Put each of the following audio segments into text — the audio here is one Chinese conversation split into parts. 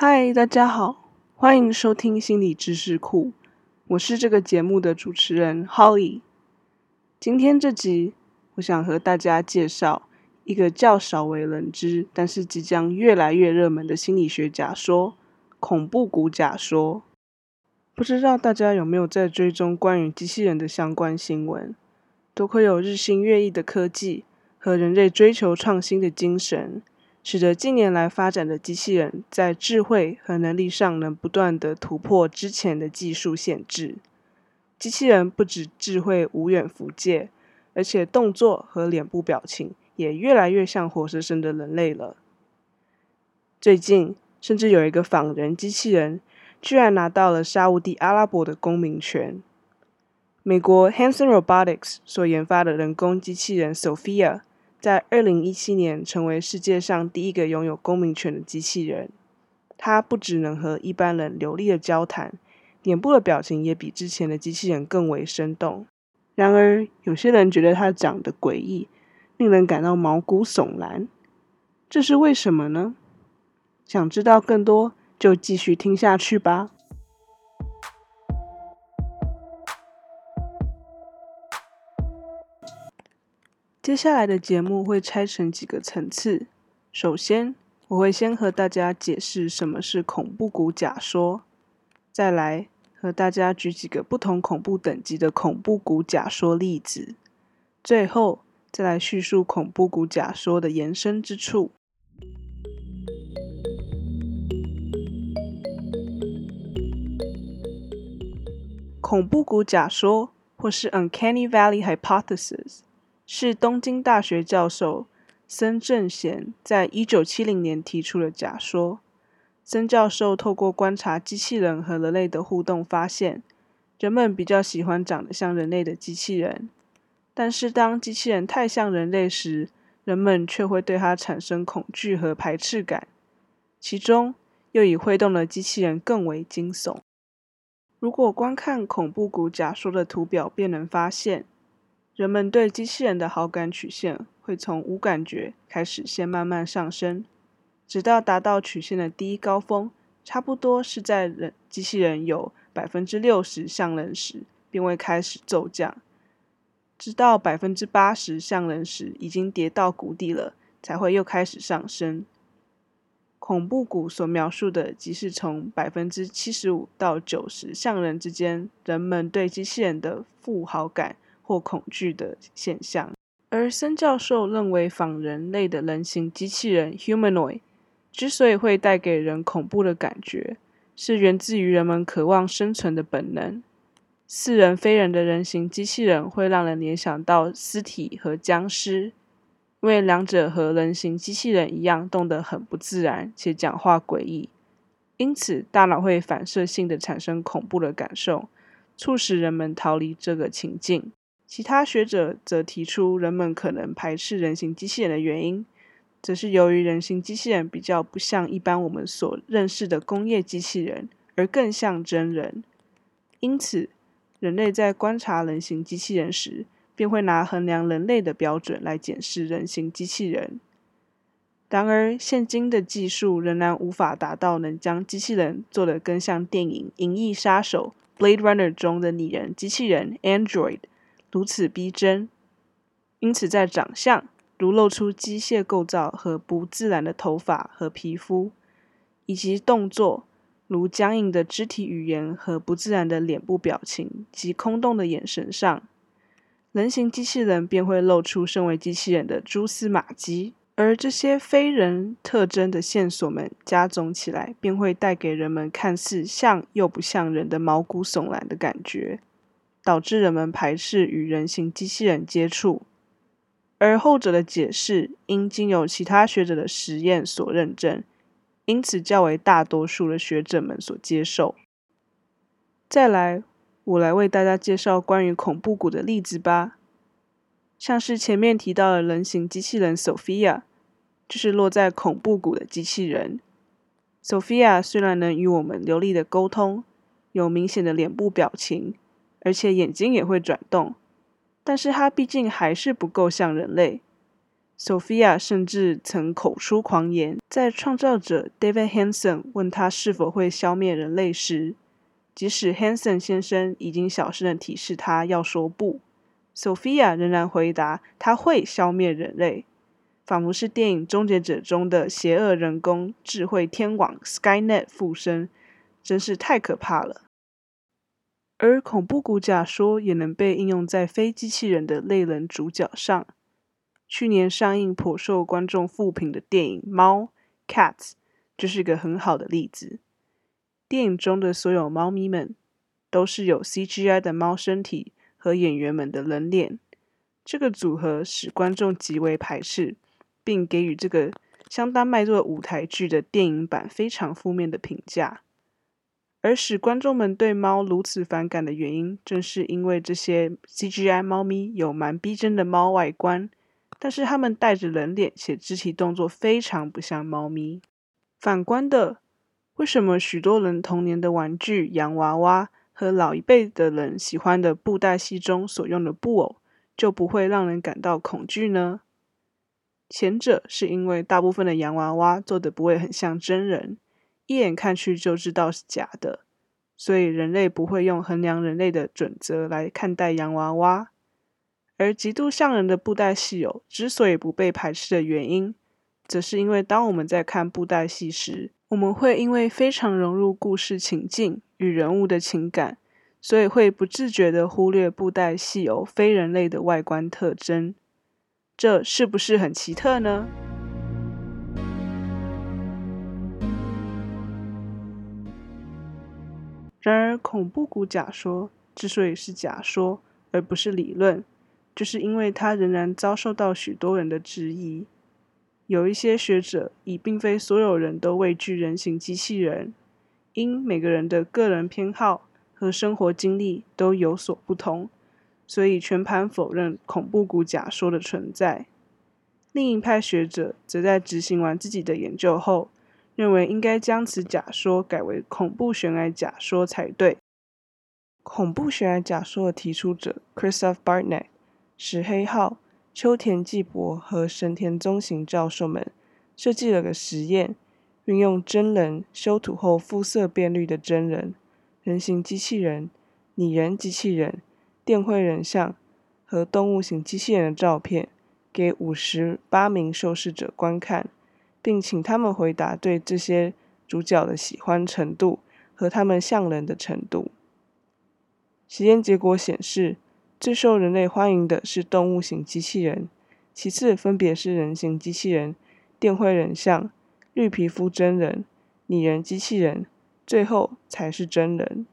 嗨，大家好，欢迎收听心理知识库，我是这个节目的主持人 Holly。今天这集，我想和大家介绍一个较少为人知，但是即将越来越热门的心理学假说——恐怖谷假说。不知道大家有没有在追踪关于机器人的相关新闻？多亏有日新月异的科技和人类追求创新的精神。使得近年来发展的机器人在智慧和能力上能不断的突破之前的技术限制。机器人不止智慧无远弗届，而且动作和脸部表情也越来越像活生生的人类了。最近，甚至有一个仿人机器人居然拿到了沙地阿拉伯的公民权。美国 Hanson Robotics 所研发的人工机器人 Sophia。在二零一七年，成为世界上第一个拥有公民权的机器人。它不只能和一般人流利的交谈，脸部的表情也比之前的机器人更为生动。然而，有些人觉得它长得诡异，令人感到毛骨悚然。这是为什么呢？想知道更多，就继续听下去吧。接下来的节目会拆成几个层次。首先，我会先和大家解释什么是恐怖谷假说，再来和大家举几个不同恐怖等级的恐怖谷假说例子，最后再来叙述恐怖谷假说的延伸之处。恐怖谷假说，或是 Uncanny Valley Hypothesis。是东京大学教授森正贤在一九七零年提出的假说。森教授透过观察机器人和人类的互动，发现人们比较喜欢长得像人类的机器人，但是当机器人太像人类时，人们却会对它产生恐惧和排斥感。其中又以会动的机器人更为惊悚。如果观看恐怖谷假说的图表，便能发现。人们对机器人的好感曲线会从无感觉开始，先慢慢上升，直到达到曲线的第一高峰，差不多是在人机器人有百分之六十像人时，便会开始骤降，直到百分之八十像人时已经跌到谷底了，才会又开始上升。恐怖谷所描述的，即是从百分之七十五到九十像人之间，人们对机器人的负好感。或恐惧的现象，而森教授认为，仿人类的人形机器人 （humanoid） 之所以会带给人恐怖的感觉，是源自于人们渴望生存的本能。似人非人的人形机器人会让人联想到尸体和僵尸，因为两者和人形机器人一样，动得很不自然，且讲话诡异，因此大脑会反射性的产生恐怖的感受，促使人们逃离这个情境。其他学者则提出，人们可能排斥人形机器人的原因，则是由于人形机器人比较不像一般我们所认识的工业机器人，而更像真人。因此，人类在观察人形机器人时，便会拿衡量人类的标准来检视人形机器人。然而，现今的技术仍然无法达到能将机器人做得更像电影《银翼杀手》（Blade Runner） 中的拟人机器人 （Android）。如此逼真，因此在长相如露出机械构造和不自然的头发和皮肤，以及动作如僵硬的肢体语言和不自然的脸部表情及空洞的眼神上，人形机器人便会露出身为机器人的蛛丝马迹，而这些非人特征的线索们加总起来，便会带给人们看似像又不像人的毛骨悚然的感觉。导致人们排斥与人形机器人接触，而后者的解释因经由其他学者的实验所认证，因此较为大多数的学者们所接受。再来，我来为大家介绍关于恐怖谷的例子吧。像是前面提到的人形机器人 Sophia，就是落在恐怖谷的机器人。Sophia 虽然能与我们流利的沟通，有明显的脸部表情。而且眼睛也会转动，但是它毕竟还是不够像人类。Sophia 甚至曾口出狂言，在创造者 David Hanson 问他是否会消灭人类时，即使 Hanson 先生已经小声的提示他要说不，Sophia 仍然回答他会消灭人类，仿佛是电影《终结者》中的邪恶人工智慧天网 Skynet 附身，真是太可怕了。而恐怖谷假说也能被应用在非机器人的类人主角上。去年上映颇受观众负评的电影《猫》（Cats） 就是个很好的例子。电影中的所有猫咪们都是有 CGI 的猫身体和演员们的人脸，这个组合使观众极为排斥，并给予这个相当卖座舞台剧的电影版非常负面的评价。而使观众们对猫如此反感的原因，正是因为这些 CGI 猫咪有蛮逼真的猫外观，但是它们带着人脸，且肢体动作非常不像猫咪。反观的，为什么许多人童年的玩具洋娃娃和老一辈的人喜欢的布袋戏中所用的布偶，就不会让人感到恐惧呢？前者是因为大部分的洋娃娃做的不会很像真人。一眼看去就知道是假的，所以人类不会用衡量人类的准则来看待洋娃娃。而极度像人的布袋戏偶之所以不被排斥的原因，则是因为当我们在看布袋戏时，我们会因为非常融入故事情境与人物的情感，所以会不自觉地忽略布袋戏偶非人类的外观特征。这是不是很奇特呢？然而，恐怖谷假说之所以是假说而不是理论，就是因为它仍然遭受到许多人的质疑。有一些学者以并非所有人都畏惧人形机器人，因每个人的个人偏好和生活经历都有所不同，所以全盘否认恐怖谷假说的存在。另一派学者则在执行完自己的研究后。认为应该将此假说改为恐怖悬崖假说才对。恐怖悬崖假说的提出者 Christopher Barnett、石黑浩、秋田纪博和神田宗行教授们设计了个实验，运用真人修图后肤色变绿的真人、人形机器人、拟人机器人、电绘人像和动物型机器人的照片，给五十八名受试者观看。并请他们回答对这些主角的喜欢程度和他们像人的程度。实验结果显示，最受人类欢迎的是动物型机器人，其次分别是人形机器人、电绘人像、绿皮肤真人、拟人机器人，最后才是真人。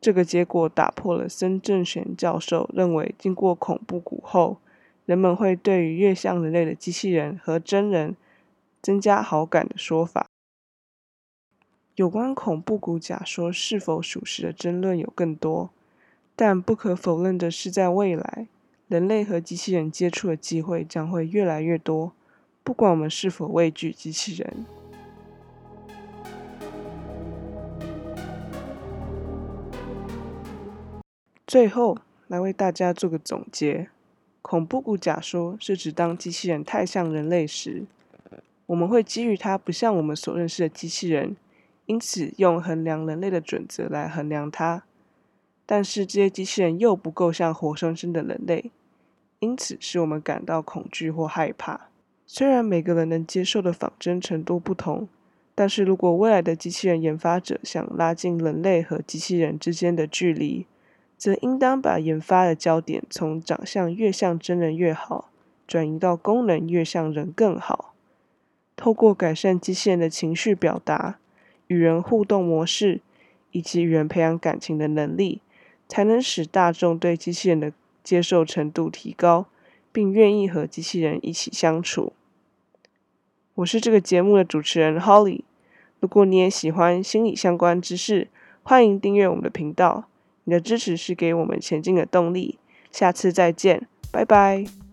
这个结果打破了森正玄教授认为经过恐怖谷后，人们会对于越像人类的机器人和真人。增加好感的说法。有关恐怖谷假说是否属实的争论有更多，但不可否认的是，在未来，人类和机器人接触的机会将会越来越多，不管我们是否畏惧机器人。最后，来为大家做个总结：恐怖谷假说是指当机器人太像人类时。我们会基于它不像我们所认识的机器人，因此用衡量人类的准则来衡量它。但是这些机器人又不够像活生生的人类，因此使我们感到恐惧或害怕。虽然每个人能接受的仿真程度不同，但是如果未来的机器人研发者想拉近人类和机器人之间的距离，则应当把研发的焦点从长相越像真人越好，转移到功能越像人更好。透过改善机器人的情绪表达、与人互动模式以及与人培养感情的能力，才能使大众对机器人的接受程度提高，并愿意和机器人一起相处。我是这个节目的主持人 Holly。如果你也喜欢心理相关知识，欢迎订阅我们的频道。你的支持是给我们前进的动力。下次再见，拜拜。